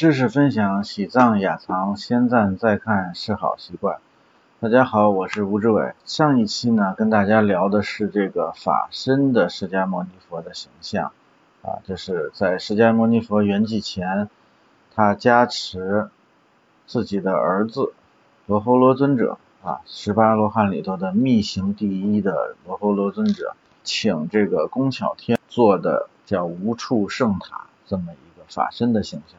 知识分享，喜藏雅藏，先赞再看是好习惯。大家好，我是吴志伟。上一期呢，跟大家聊的是这个法身的释迦牟尼佛的形象啊，这是在释迦牟尼佛圆寂前，他加持自己的儿子罗睺罗尊者啊，十八罗汉里头的密行第一的罗睺罗尊者，请这个工巧天做的叫无处圣塔这么一个法身的形象。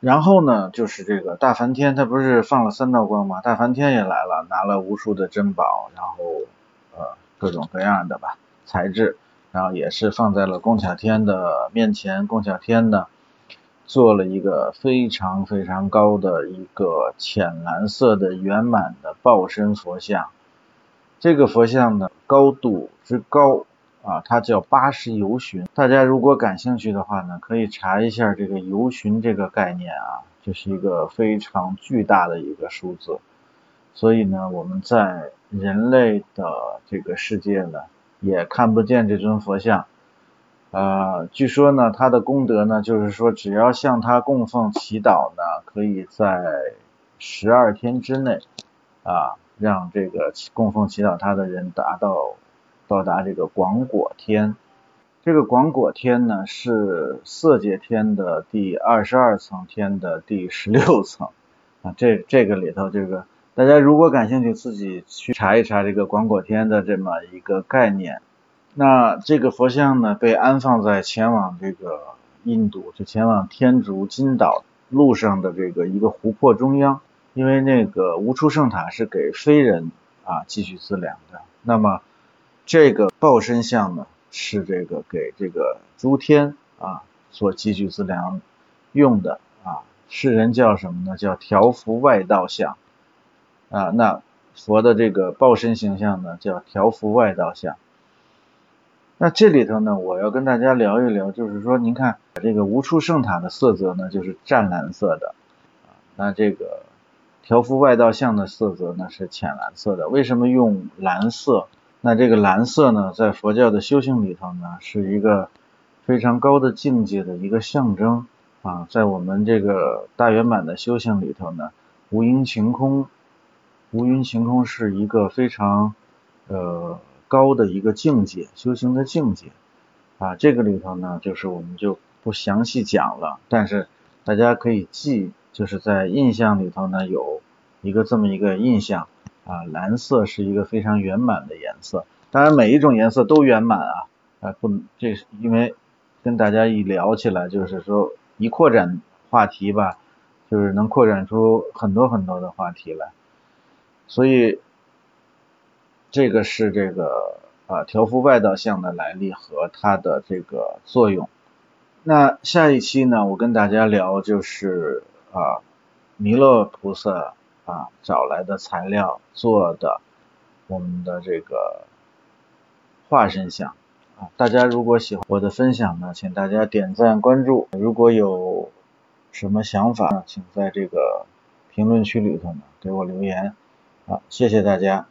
然后呢，就是这个大梵天，他不是放了三道光吗？大梵天也来了，拿了无数的珍宝，然后呃各种各样的吧材质，然后也是放在了宫巧天的面前。宫巧天呢，做了一个非常非常高的一个浅蓝色的圆满的报身佛像。这个佛像呢，高度之高。啊，它叫八十游巡。大家如果感兴趣的话呢，可以查一下这个游巡这个概念啊，这是一个非常巨大的一个数字。所以呢，我们在人类的这个世界呢，也看不见这尊佛像。呃，据说呢，它的功德呢，就是说只要向它供奉祈祷呢，可以在十二天之内啊，让这个供奉祈祷它的人达到。到达这个广果天，这个广果天呢是色界天的第二十二层天的第十六层啊，这这个里头这个大家如果感兴趣，自己去查一查这个广果天的这么一个概念。那这个佛像呢被安放在前往这个印度，就前往天竺金岛路上的这个一个湖泊中央，因为那个无处圣塔是给非人啊继续资粮的，那么。这个报身像呢，是这个给这个诸天啊所积聚资粮用的啊，世人叫什么呢？叫调伏外道像啊。那佛的这个报身形象呢，叫调伏外道像。那这里头呢，我要跟大家聊一聊，就是说，您看这个无处圣塔的色泽呢，就是湛蓝色的。那这个调伏外道像的色泽呢，是浅蓝色的。为什么用蓝色？那这个蓝色呢，在佛教的修行里头呢，是一个非常高的境界的一个象征啊。在我们这个大圆满的修行里头呢，无因晴空，无因晴空是一个非常呃高的一个境界，修行的境界啊。这个里头呢，就是我们就不详细讲了，但是大家可以记，就是在印象里头呢，有一个这么一个印象。啊，蓝色是一个非常圆满的颜色，当然每一种颜色都圆满啊，啊不，这是因为跟大家一聊起来，就是说一扩展话题吧，就是能扩展出很多很多的话题来，所以这个是这个啊调幅外道相的来历和它的这个作用。那下一期呢，我跟大家聊就是啊弥勒菩萨。啊，找来的材料做的我们的这个化身像啊，大家如果喜欢我的分享呢，请大家点赞关注。如果有什么想法，请在这个评论区里头呢给我留言。啊，谢谢大家。